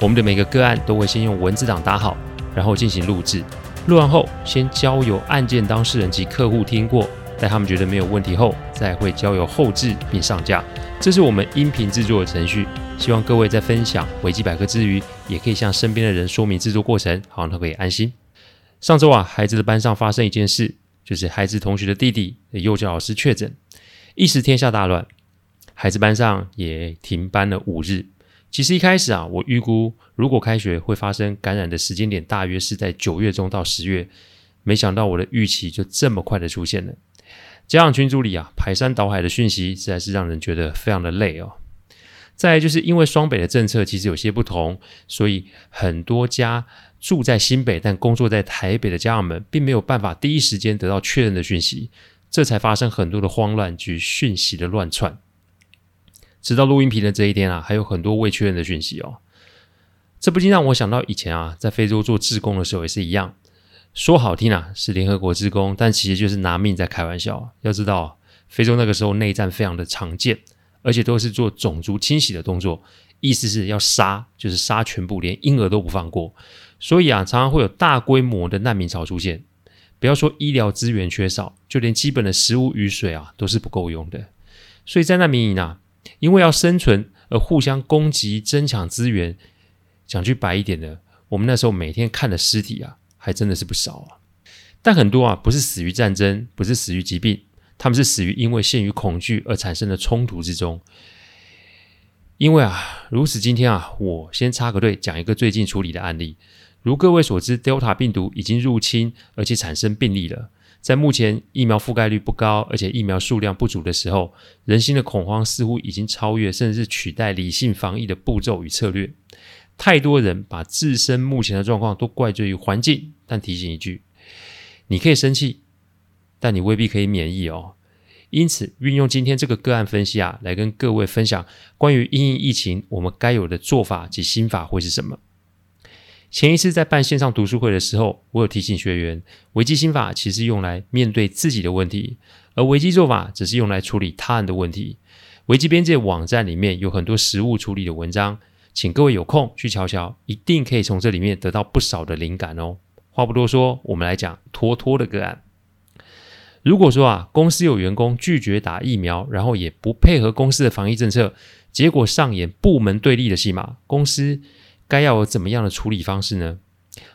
我们的每个个案都会先用文字档打好，然后进行录制。录完后，先交由案件当事人及客户听过，待他们觉得没有问题后，再会交由后制并上架。这是我们音频制作的程序。希望各位在分享维基百科之余，也可以向身边的人说明制作过程，好让他可以安心。上周啊，孩子的班上发生一件事，就是孩子同学的弟弟的幼教老师确诊，一时天下大乱，孩子班上也停班了五日。其实一开始啊，我预估如果开学会发生感染的时间点，大约是在九月中到十月。没想到我的预期就这么快的出现了。家长群组里啊，排山倒海的讯息，实在是让人觉得非常的累哦。再就是因为双北的政策其实有些不同，所以很多家住在新北但工作在台北的家长们，并没有办法第一时间得到确认的讯息，这才发生很多的慌乱及讯息的乱窜。直到录音频的这一天啊，还有很多未确认的讯息哦。这不禁让我想到以前啊，在非洲做志工的时候也是一样。说好听啊，是联合国志工，但其实就是拿命在开玩笑。要知道，非洲那个时候内战非常的常见，而且都是做种族清洗的动作，意思是要杀，就是杀全部，连婴儿都不放过。所以啊，常常会有大规模的难民潮出现。不要说医疗资源缺少，就连基本的食物与水啊，都是不够用的。所以在难民营啊。因为要生存而互相攻击、争抢资源，讲句白一点的，我们那时候每天看的尸体啊，还真的是不少啊。但很多啊，不是死于战争，不是死于疾病，他们是死于因为陷于恐惧而产生的冲突之中。因为啊，如此今天啊，我先插个队，讲一个最近处理的案例。如各位所知，Delta 病毒已经入侵，而且产生病例了。在目前疫苗覆盖率不高，而且疫苗数量不足的时候，人心的恐慌似乎已经超越，甚至是取代理性防疫的步骤与策略。太多人把自身目前的状况都怪罪于环境，但提醒一句：你可以生气，但你未必可以免疫哦。因此，运用今天这个个案分析啊，来跟各位分享关于因应疫情，我们该有的做法及心法会是什么。前一次在办线上读书会的时候，我有提醒学员，危机心法其实用来面对自己的问题，而危机做法只是用来处理他人的问题。危机边界网站里面有很多实务处理的文章，请各位有空去瞧瞧，一定可以从这里面得到不少的灵感哦。话不多说，我们来讲拖拖的个案。如果说啊，公司有员工拒绝打疫苗，然后也不配合公司的防疫政策，结果上演部门对立的戏码，公司。该要有怎么样的处理方式呢？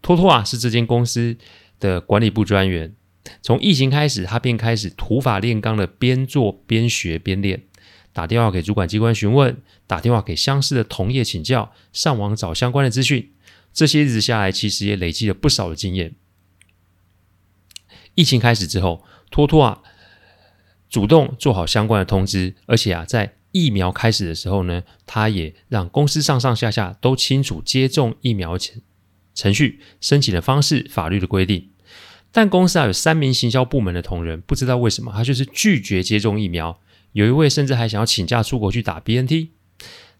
托托啊，是这间公司的管理部专员。从疫情开始，他便开始土法炼钢的边做边学边练，打电话给主管机关询问，打电话给相似的同业请教，上网找相关的资讯。这些日子下来，其实也累积了不少的经验。疫情开始之后，托托啊，主动做好相关的通知，而且啊，在疫苗开始的时候呢，他也让公司上上下下都清楚接种疫苗程程序、申请的方式、法律的规定。但公司啊有三名行销部门的同仁，不知道为什么他就是拒绝接种疫苗。有一位甚至还想要请假出国去打 BNT。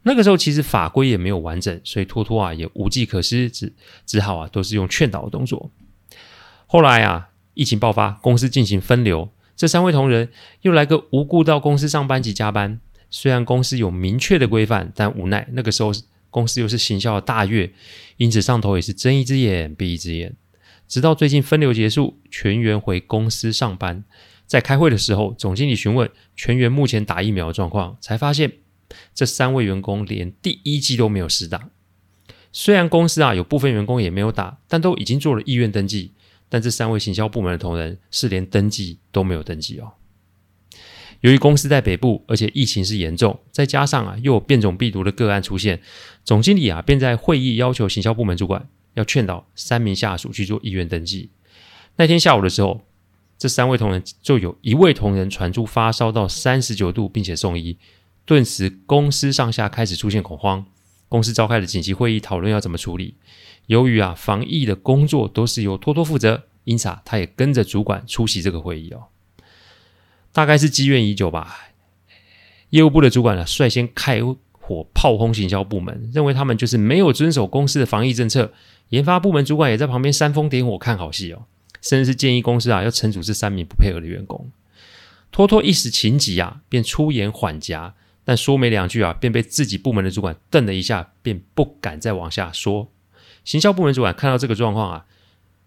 那个时候其实法规也没有完整，所以托托啊也无计可施，只只好啊都是用劝导的动作。后来啊疫情爆发，公司进行分流，这三位同仁又来个无故到公司上班及加班。虽然公司有明确的规范，但无奈那个时候公司又是行销的大月，因此上头也是睁一只眼闭一只眼。直到最近分流结束，全员回公司上班，在开会的时候，总经理询问全员目前打疫苗的状况，才发现这三位员工连第一剂都没有施打。虽然公司啊有部分员工也没有打，但都已经做了意愿登记，但这三位行销部门的同仁是连登记都没有登记哦。由于公司在北部，而且疫情是严重，再加上啊又有变种病毒的个案出现，总经理啊便在会议要求行销部门主管要劝导三名下属去做意愿登记。那天下午的时候，这三位同仁就有一位同仁传出发烧到三十九度，并且送医，顿时公司上下开始出现恐慌，公司召开了紧急会议讨论要怎么处理。由于啊，防疫的工作都是由托托负责，因此啊，他也跟着主管出席这个会议哦。大概是积怨已久吧。业务部的主管呢，率先开火炮轰行销部门，认为他们就是没有遵守公司的防疫政策。研发部门主管也在旁边煽风点火看好戏哦，甚至是建议公司啊要惩处这三名不配合的员工。托托一时情急啊，便出言缓颊，但说没两句啊，便被自己部门的主管瞪了一下，便不敢再往下说。行销部门主管看到这个状况啊，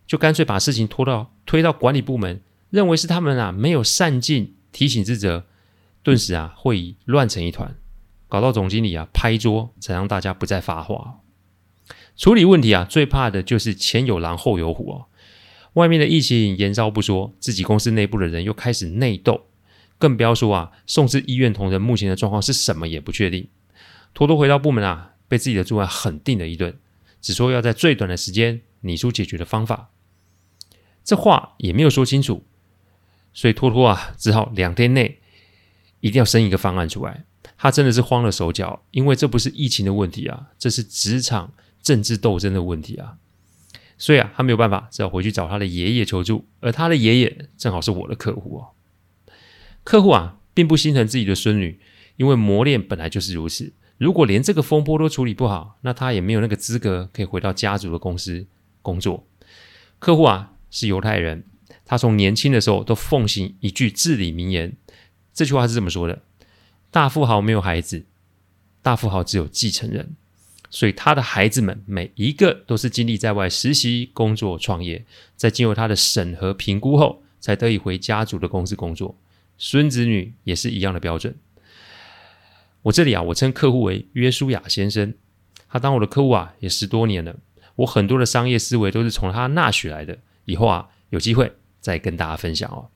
就干脆把事情拖到推到管理部门，认为是他们啊没有善尽提醒之责。顿时啊，会议乱成一团，搞到总经理啊拍桌，才让大家不再发话。处理问题啊，最怕的就是前有狼后有虎哦。外面的疫情延烧不说，自己公司内部的人又开始内斗，更不要说啊，送至医院同仁目前的状况是什么也不确定。托托回到部门啊，被自己的主管狠定了一顿。只说要在最短的时间拟出解决的方法，这话也没有说清楚，所以托托啊，只好两天内一定要生一个方案出来。他真的是慌了手脚，因为这不是疫情的问题啊，这是职场政治斗争的问题啊。所以啊，他没有办法，只好回去找他的爷爷求助，而他的爷爷正好是我的客户哦。客户啊，并不心疼自己的孙女，因为磨练本来就是如此。如果连这个风波都处理不好，那他也没有那个资格可以回到家族的公司工作。客户啊是犹太人，他从年轻的时候都奉行一句至理名言，这句话是这么说的：大富豪没有孩子，大富豪只有继承人。所以他的孩子们每一个都是经历在外实习、工作、创业，在经过他的审核评估后，才得以回家族的公司工作。孙子女也是一样的标准。我这里啊，我称客户为约书亚先生，他当我的客户啊，也十多年了。我很多的商业思维都是从他那学来的。以后啊，有机会再跟大家分享哦。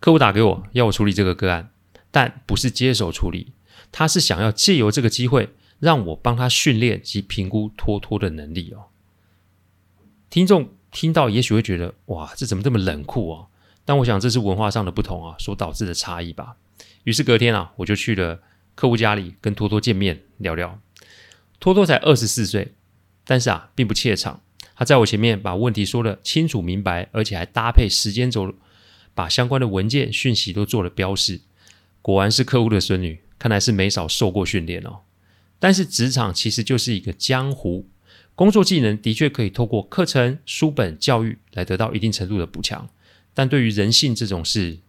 客户打给我，要我处理这个个案，但不是接手处理，他是想要借由这个机会，让我帮他训练及评估托托的能力哦。听众听到也许会觉得，哇，这怎么这么冷酷哦？但我想这是文化上的不同啊，所导致的差异吧。于是隔天啊，我就去了客户家里跟托托见面聊聊。托托才二十四岁，但是啊，并不怯场。他在我前面把问题说得清楚明白，而且还搭配时间轴，把相关的文件讯息都做了标示。果然是客户的孙女，看来是没少受过训练哦。但是职场其实就是一个江湖，工作技能的确可以透过课程、书本教育来得到一定程度的补强，但对于人性这种事，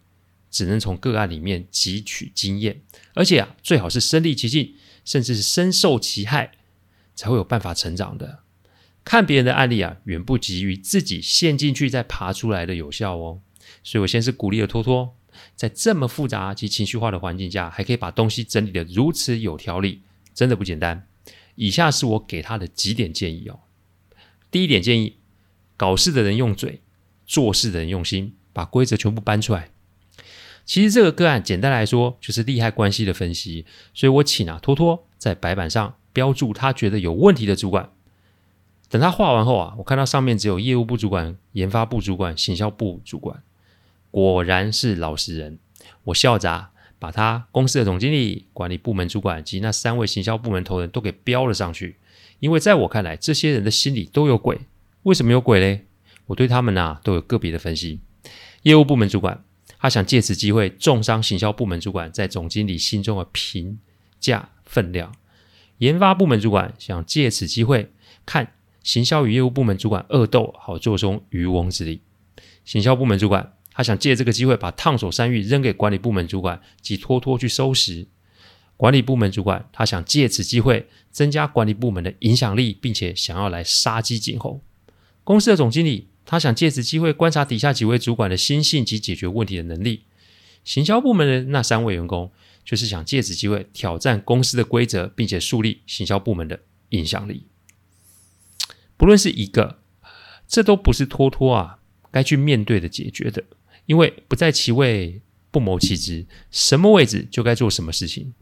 只能从个案里面汲取经验，而且啊，最好是身历其境，甚至是深受其害，才会有办法成长的。看别人的案例啊，远不及于自己陷进去再爬出来的有效哦。所以我先是鼓励了托托，在这么复杂及情绪化的环境下，还可以把东西整理得如此有条理，真的不简单。以下是我给他的几点建议哦。第一点建议：搞事的人用嘴，做事的人用心，把规则全部搬出来。其实这个个案简单来说就是利害关系的分析，所以我请啊托托在白板上标注他觉得有问题的主管。等他画完后啊，我看到上面只有业务部主管、研发部主管、行销部主管，果然是老实人。我笑着把他公司的总经理、管理部门主管及那三位行销部门头人都给标了上去，因为在我看来，这些人的心里都有鬼。为什么有鬼嘞？我对他们啊都有个别的分析。业务部门主管。他想借此机会重伤行销部门主管在总经理心中的评价分量。研发部门主管想借此机会看行销与业务部门主管恶斗，好坐收渔翁之利。行销部门主管他想借这个机会把烫手山芋扔给管理部门主管及拖拖去收拾。管理部门主管他想借此机会增加管理部门的影响力，并且想要来杀鸡儆猴。公司的总经理。他想借此机会观察底下几位主管的心性及解决问题的能力。行销部门的那三位员工，就是想借此机会挑战公司的规则，并且树立行销部门的影响力。不论是一个，这都不是托托啊该去面对的解决的，因为不在其位不谋其职，什么位置就该做什么事情。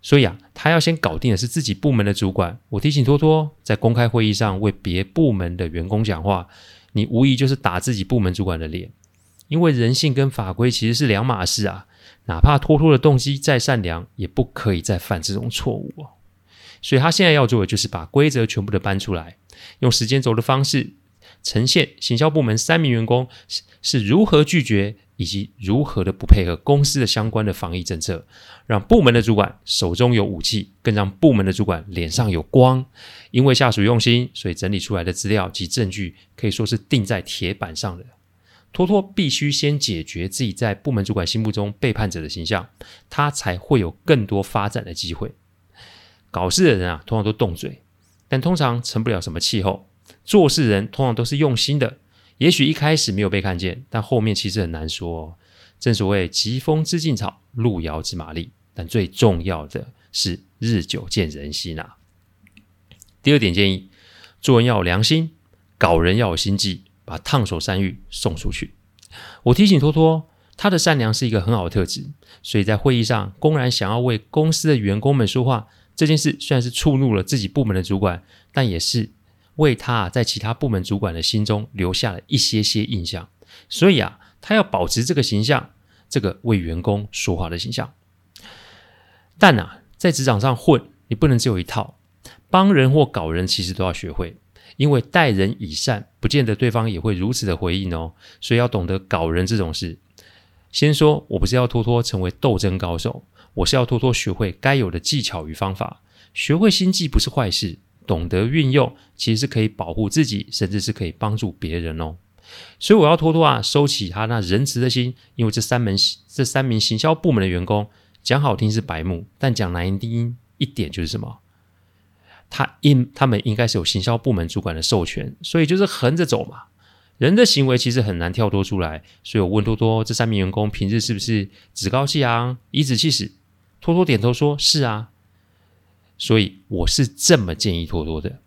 所以啊，他要先搞定的是自己部门的主管。我提醒托托，在公开会议上为别部门的员工讲话，你无疑就是打自己部门主管的脸。因为人性跟法规其实是两码事啊。哪怕托托的动机再善良，也不可以再犯这种错误哦。所以他现在要做的就是把规则全部的搬出来，用时间轴的方式呈现行销部门三名员工是是如何拒绝以及如何的不配合公司的相关的防疫政策，让部门的主管手中有武器，更让部门的主管脸上有光。因为下属用心，所以整理出来的资料及证据可以说是钉在铁板上的。托托必须先解决自己在部门主管心目中背叛者的形象，他才会有更多发展的机会。搞事的人啊，通常都动嘴，但通常成不了什么气候。做事人通常都是用心的，也许一开始没有被看见，但后面其实很难说。正所谓疾风知劲草，路遥知马力，但最重要的是日久见人心啊。第二点建议，做人要有良心，搞人要有心计。把烫手山芋送出去。我提醒托托，他的善良是一个很好的特质，所以在会议上公然想要为公司的员工们说话，这件事虽然是触怒了自己部门的主管，但也是为他在其他部门主管的心中留下了一些些印象。所以啊，他要保持这个形象，这个为员工说话的形象。但啊，在职场上混，你不能只有一套，帮人或搞人，其实都要学会。因为待人以善，不见得对方也会如此的回应哦，所以要懂得搞人这种事。先说，我不是要托托成为斗争高手，我是要托托学会该有的技巧与方法。学会心计不是坏事，懂得运用，其实是可以保护自己，甚至是可以帮助别人哦。所以我要托托啊，收起他那仁慈的心，因为这三门这三名行销部门的员工，讲好听是白目，但讲难听一点就是什么？他应他们应该是有行销部门主管的授权，所以就是横着走嘛。人的行为其实很难跳脱出来，所以我问多多，这三名员工平日是不是趾高气扬、颐指气使？托托点头说：“是啊。”所以我是这么建议托托的：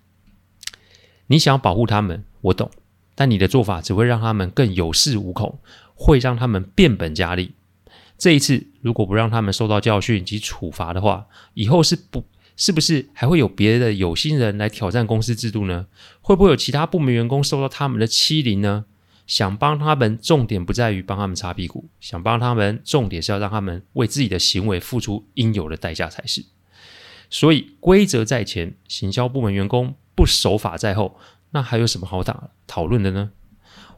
你想要保护他们，我懂，但你的做法只会让他们更有恃无恐，会让他们变本加厉。这一次如果不让他们受到教训及处罚的话，以后是不。是不是还会有别的有心人来挑战公司制度呢？会不会有其他部门员工受到他们的欺凌呢？想帮他们，重点不在于帮他们擦屁股，想帮他们，重点是要让他们为自己的行为付出应有的代价才是。所以规则在前，行销部门员工不守法在后，那还有什么好打讨论的呢？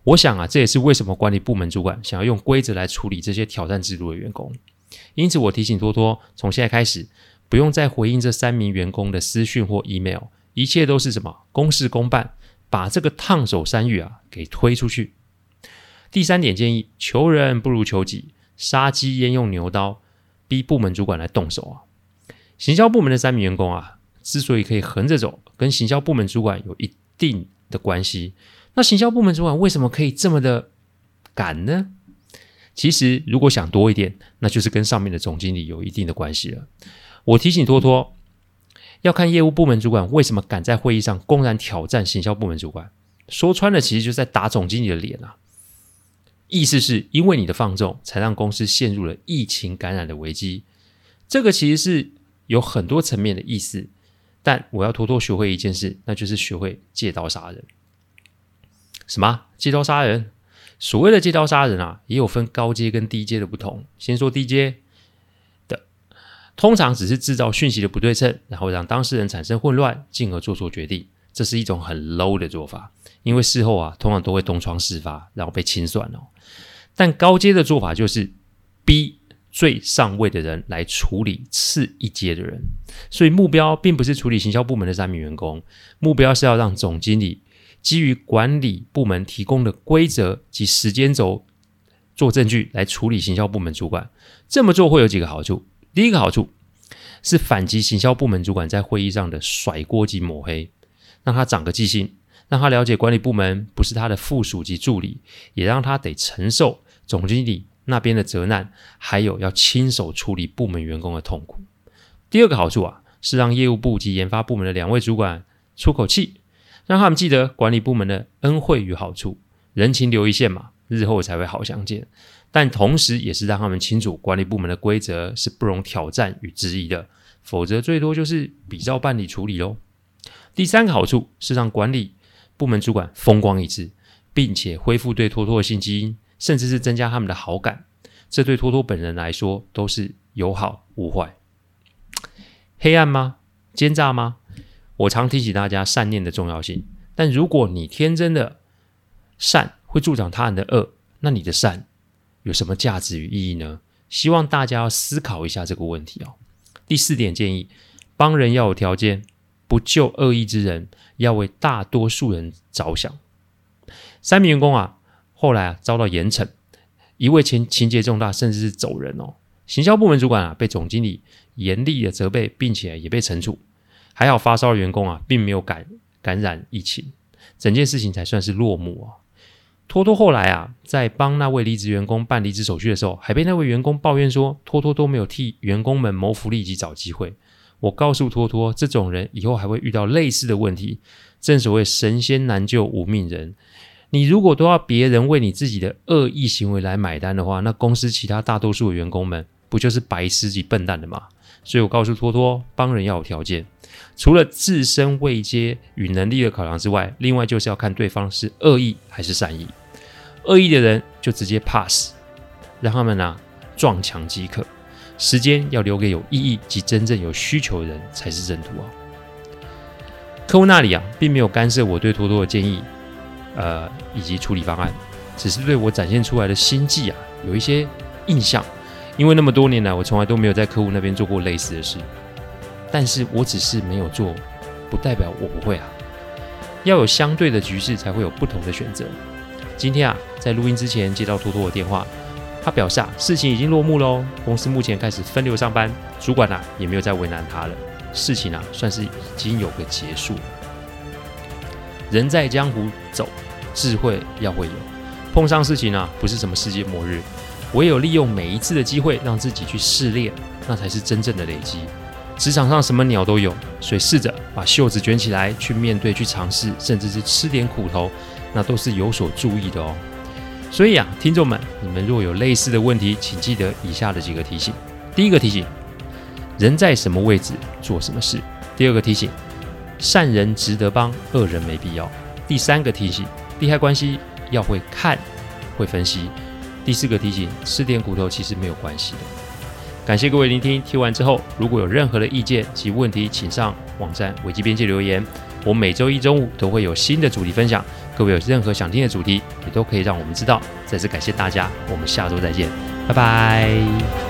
我想啊，这也是为什么管理部门主管想要用规则来处理这些挑战制度的员工。因此，我提醒多多，从现在开始。不用再回应这三名员工的私讯或 email，一切都是什么公事公办，把这个烫手山芋啊给推出去。第三点建议：求人不如求己，杀鸡焉用牛刀，逼部门主管来动手啊。行销部门的三名员工啊，之所以可以横着走，跟行销部门主管有一定的关系。那行销部门主管为什么可以这么的敢呢？其实如果想多一点，那就是跟上面的总经理有一定的关系了。我提醒托托，要看业务部门主管为什么敢在会议上公然挑战行销部门主管。说穿了，其实就是在打总经理的脸啊！意思是因为你的放纵，才让公司陷入了疫情感染的危机。这个其实是有很多层面的意思，但我要偷偷学会一件事，那就是学会借刀杀人。什么？借刀杀人？所谓的借刀杀人啊，也有分高阶跟低阶的不同。先说低阶。通常只是制造讯息的不对称，然后让当事人产生混乱，进而做出决定。这是一种很 low 的做法，因为事后啊，通常都会东窗事发，然后被清算哦。但高阶的做法就是逼最上位的人来处理次一阶的人，所以目标并不是处理行销部门的三名员工，目标是要让总经理基于管理部门提供的规则及时间轴做证据来处理行销部门主管。这么做会有几个好处。第一个好处是反击行销部门主管在会议上的甩锅及抹黑，让他长个记性，让他了解管理部门不是他的附属及助理，也让他得承受总经理那边的责难，还有要亲手处理部门员工的痛苦。第二个好处啊，是让业务部及研发部门的两位主管出口气，让他们记得管理部门的恩惠与好处，人情留一线嘛，日后才会好相见。但同时，也是让他们清楚管理部门的规则是不容挑战与质疑的，否则最多就是比照办理处理喽。第三个好处是让管理部门主管风光一次，并且恢复对托托的信心，甚至是增加他们的好感。这对托托本人来说都是有好无坏。黑暗吗？奸诈吗？我常提醒大家善念的重要性，但如果你天真的善会助长他人的恶，那你的善有什么价值与意义呢？希望大家要思考一下这个问题哦。第四点建议：帮人要有条件，不救恶意之人，要为大多数人着想。三名员工啊，后来啊遭到严惩，一位情情节重大，甚至是走人哦。行销部门主管啊被总经理严厉的责备，并且也被惩处。还好发烧的员工啊，并没有感感染疫情，整件事情才算是落幕啊。托托后来啊，在帮那位离职员工办离职手续的时候，还被那位员工抱怨说，托托都没有替员工们谋福利及找机会。我告诉托托，这种人以后还会遇到类似的问题。正所谓神仙难救无命人，你如果都要别人为你自己的恶意行为来买单的话，那公司其他大多数的员工们不就是白痴及笨蛋的吗？所以我告诉托托，帮人要有条件。除了自身位阶与能力的考量之外，另外就是要看对方是恶意还是善意。恶意的人就直接 pass，让他们啊撞墙即可。时间要留给有意义及真正有需求的人才是正途啊。客户那里啊，并没有干涉我对托托的建议，呃，以及处理方案，只是对我展现出来的心计啊有一些印象。因为那么多年来，我从来都没有在客户那边做过类似的事。但是我只是没有做，不代表我不会啊。要有相对的局势，才会有不同的选择。今天啊，在录音之前接到托托的电话，他表示啊，事情已经落幕喽，公司目前开始分流上班，主管啊也没有再为难他了，事情啊算是已经有个结束。人在江湖走，智慧要会有，碰上事情啊不是什么世界末日，唯有利用每一次的机会，让自己去试炼，那才是真正的累积。职场上什么鸟都有，所以试着把袖子卷起来，去面对、去尝试，甚至是吃点苦头，那都是有所注意的哦。所以啊，听众们，你们若有类似的问题，请记得以下的几个提醒：第一个提醒，人在什么位置做什么事；第二个提醒，善人值得帮，恶人没必要；第三个提醒，利害关系要会看、会分析；第四个提醒，吃点苦头其实没有关系的。感谢各位聆听，听完之后，如果有任何的意见及问题，请上网站维基编辑留言。我每周一中午都会有新的主题分享，各位有任何想听的主题，也都可以让我们知道。再次感谢大家，我们下周再见，拜拜。